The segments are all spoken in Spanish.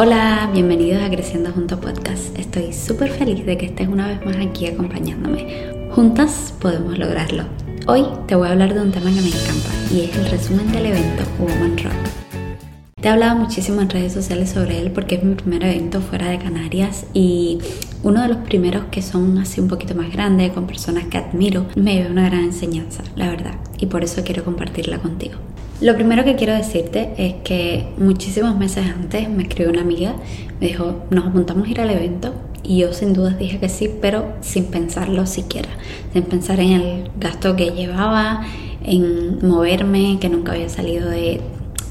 Hola, bienvenidos a Creciendo Juntos Podcast. Estoy súper feliz de que estés una vez más aquí acompañándome. Juntas podemos lograrlo. Hoy te voy a hablar de un tema que me encanta y es el resumen del evento Woman Rock. Te he hablado muchísimo en redes sociales sobre él porque es mi primer evento fuera de Canarias y uno de los primeros que son así un poquito más grandes, con personas que admiro, me dio una gran enseñanza, la verdad, y por eso quiero compartirla contigo. Lo primero que quiero decirte es que muchísimos meses antes me escribió una amiga, me dijo, nos apuntamos a ir al evento y yo sin dudas dije que sí, pero sin pensarlo siquiera, sin pensar en el gasto que llevaba, en moverme, que nunca había salido de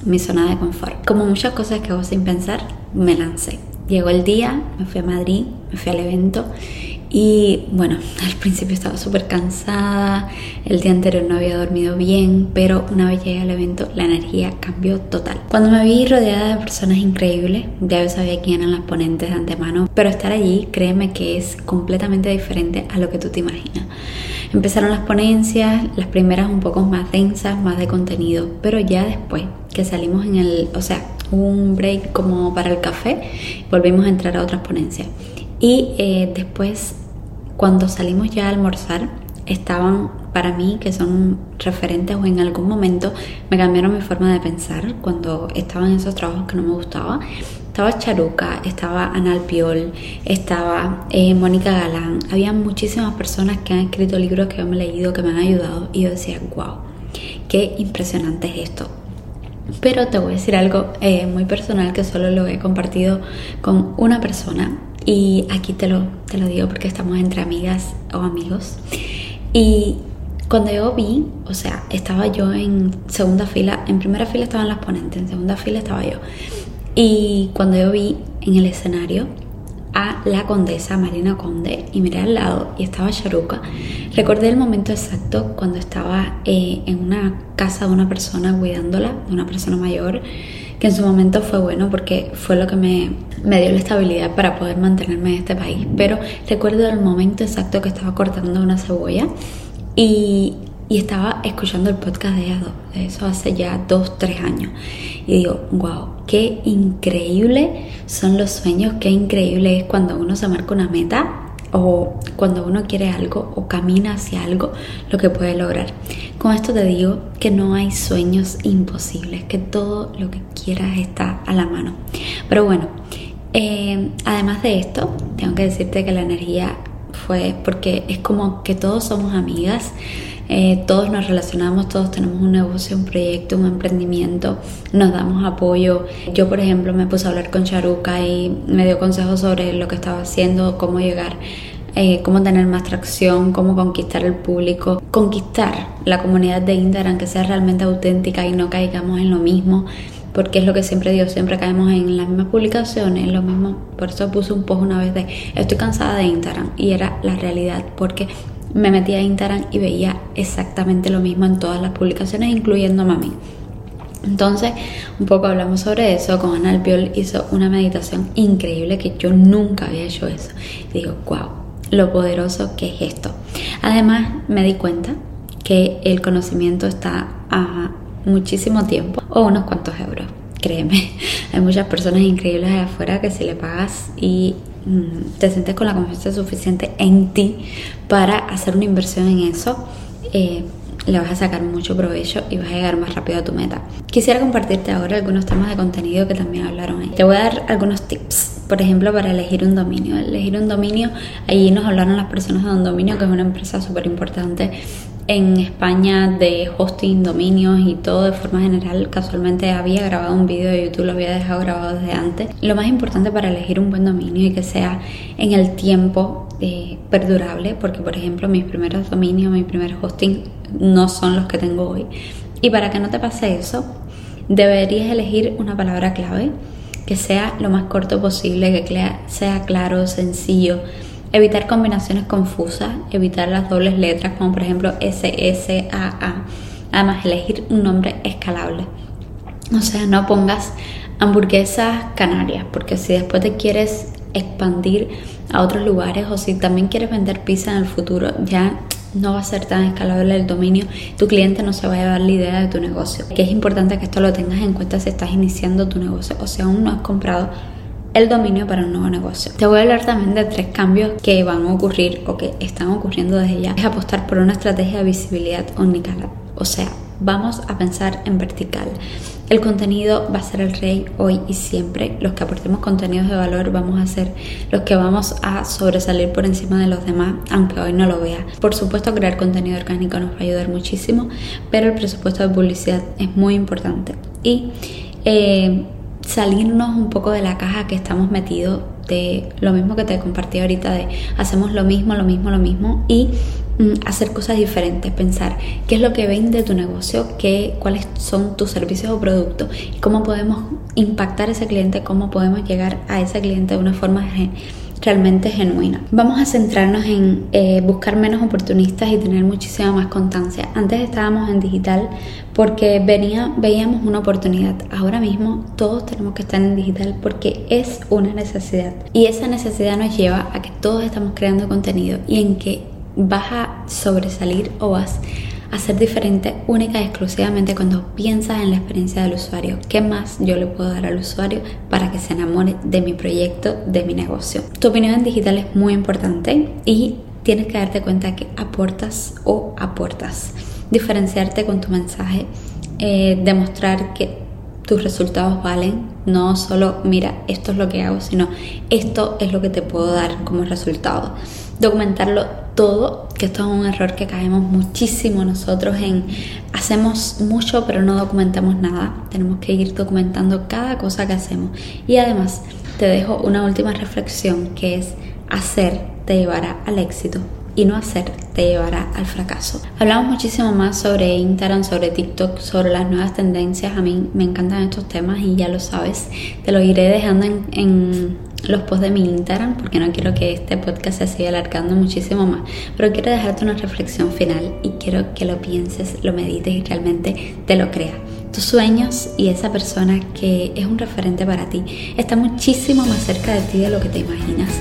mi zona de confort. Como muchas cosas que hago sin pensar, me lancé. Llegó el día, me fui a Madrid, me fui al evento y bueno, al principio estaba súper cansada, el día anterior no había dormido bien, pero una vez llegué al evento la energía cambió total. Cuando me vi rodeada de personas increíbles, ya yo sabía quién eran las ponentes de antemano, pero estar allí, créeme que es completamente diferente a lo que tú te imaginas. Empezaron las ponencias, las primeras un poco más densas, más de contenido, pero ya después que salimos en el, o sea, un break como para el café, volvimos a entrar a otras ponencias. Y eh, después, cuando salimos ya a almorzar, estaban para mí, que son referentes o en algún momento me cambiaron mi forma de pensar cuando estaban esos trabajos que no me gustaba. Estaba Charuca, estaba Anal Piol, estaba eh, Mónica Galán. Había muchísimas personas que han escrito libros que yo me he leído, que me han ayudado. Y yo decía, wow, qué impresionante es esto. Pero te voy a decir algo eh, muy personal que solo lo he compartido con una persona y aquí te lo, te lo digo porque estamos entre amigas o amigos. Y cuando yo vi, o sea, estaba yo en segunda fila, en primera fila estaban las ponentes, en segunda fila estaba yo. Y cuando yo vi en el escenario a la condesa Marina Conde y miré al lado y estaba Charuca, recordé el momento exacto cuando estaba eh, en una casa de una persona cuidándola, de una persona mayor, que en su momento fue bueno porque fue lo que me, me dio la estabilidad para poder mantenerme en este país. Pero recuerdo el momento exacto que estaba cortando una cebolla y, y estaba escuchando el podcast de Ado, eso hace ya dos, tres años. Y digo, wow, qué increíble son los sueños, qué increíble es cuando uno se marca una meta o cuando uno quiere algo o camina hacia algo, lo que puede lograr. Con esto te digo que no hay sueños imposibles, que todo lo que quieras está a la mano. Pero bueno, eh, además de esto, tengo que decirte que la energía fue porque es como que todos somos amigas. Eh, todos nos relacionamos, todos tenemos un negocio, un proyecto, un emprendimiento, nos damos apoyo. Yo, por ejemplo, me puse a hablar con Charuca y me dio consejos sobre lo que estaba haciendo, cómo llegar, eh, cómo tener más tracción, cómo conquistar el público, conquistar la comunidad de Instagram que sea realmente auténtica y no caigamos en lo mismo porque es lo que siempre digo, siempre caemos en las mismas publicaciones, lo mismo, por eso puse un post una vez de estoy cansada de Instagram y era la realidad, porque me metí a Instagram y veía exactamente lo mismo en todas las publicaciones, incluyendo mami. Entonces, un poco hablamos sobre eso. Con Ana Albiol hizo una meditación increíble que yo nunca había hecho eso. Y digo, wow, lo poderoso que es esto. Además, me di cuenta que el conocimiento está a muchísimo tiempo o unos cuantos euros. Créeme, hay muchas personas increíbles allá afuera que si le pagas y Mm, te sientes con la confianza suficiente en ti para hacer una inversión en eso, eh, le vas a sacar mucho provecho y vas a llegar más rápido a tu meta. Quisiera compartirte ahora algunos temas de contenido que también hablaron ahí. Te voy a dar algunos tips, por ejemplo, para elegir un dominio. Elegir un dominio, allí nos hablaron las personas de un dominio, que es una empresa súper importante en España de hosting, dominios y todo de forma general. Casualmente había grabado un vídeo de YouTube, lo había dejado grabado desde antes. Lo más importante para elegir un buen dominio y que sea en el tiempo eh, perdurable, porque por ejemplo mis primeros dominios, mi primer hosting no son los que tengo hoy. Y para que no te pase eso, deberías elegir una palabra clave que sea lo más corto posible, que sea claro, sencillo Evitar combinaciones confusas, evitar las dobles letras como por ejemplo SSAA. Además, elegir un nombre escalable. O sea, no pongas hamburguesas canarias, porque si después te quieres expandir a otros lugares o si también quieres vender pizza en el futuro, ya no va a ser tan escalable el dominio, tu cliente no se va a llevar la idea de tu negocio. Que es importante que esto lo tengas en cuenta si estás iniciando tu negocio o si aún no has comprado el dominio para un nuevo negocio. Te voy a hablar también de tres cambios que van a ocurrir o que están ocurriendo desde ya. Es apostar por una estrategia de visibilidad omnicanal. O sea, vamos a pensar en vertical. El contenido va a ser el rey hoy y siempre. Los que aportemos contenidos de valor vamos a ser los que vamos a sobresalir por encima de los demás, aunque hoy no lo vea. Por supuesto, crear contenido orgánico nos va a ayudar muchísimo, pero el presupuesto de publicidad es muy importante. Y eh, salirnos un poco de la caja que estamos metidos de lo mismo que te compartí ahorita de hacemos lo mismo, lo mismo, lo mismo y mm, hacer cosas diferentes, pensar qué es lo que vende tu negocio, qué, cuáles son tus servicios o productos cómo podemos impactar a ese cliente, cómo podemos llegar a ese cliente de una forma realmente genuina. Vamos a centrarnos en eh, buscar menos oportunistas y tener muchísima más constancia. Antes estábamos en digital porque venía, veíamos una oportunidad. Ahora mismo todos tenemos que estar en digital porque es una necesidad. Y esa necesidad nos lleva a que todos estamos creando contenido y en que vas a sobresalir o vas a ser diferente única y exclusivamente cuando piensas en la experiencia del usuario. ¿Qué más yo le puedo dar al usuario para que se enamore de mi proyecto, de mi negocio? Tu opinión en digital es muy importante y tienes que darte cuenta que aportas o aportas. Diferenciarte con tu mensaje, eh, demostrar que tus resultados valen, no solo mira, esto es lo que hago, sino esto es lo que te puedo dar como resultado. Documentarlo todo, que esto es un error que caemos muchísimo nosotros en hacemos mucho pero no documentamos nada. Tenemos que ir documentando cada cosa que hacemos. Y además te dejo una última reflexión que es hacer te llevará al éxito y no hacer te llevará al fracaso. Hablamos muchísimo más sobre Instagram, sobre TikTok, sobre las nuevas tendencias. A mí me encantan estos temas y ya lo sabes. Te lo iré dejando en, los posts de mi Instagram porque no quiero que este podcast se siga alargando muchísimo más. Pero quiero dejarte una reflexión final y quiero que lo pienses, lo medites y realmente te lo creas tus sueños y esa persona que es un referente para ti está muchísimo más cerca de ti de lo que te imaginas.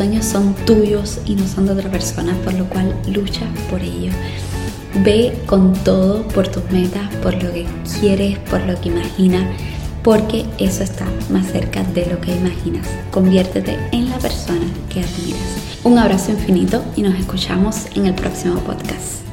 Sueños son tuyos y no son de otra persona, por lo cual lucha por ello. Ve con todo por tus metas, por lo que quieres, por lo que imaginas, porque eso está más cerca de lo que imaginas. Conviértete en la persona que admiras. Un abrazo infinito y nos escuchamos en el próximo podcast.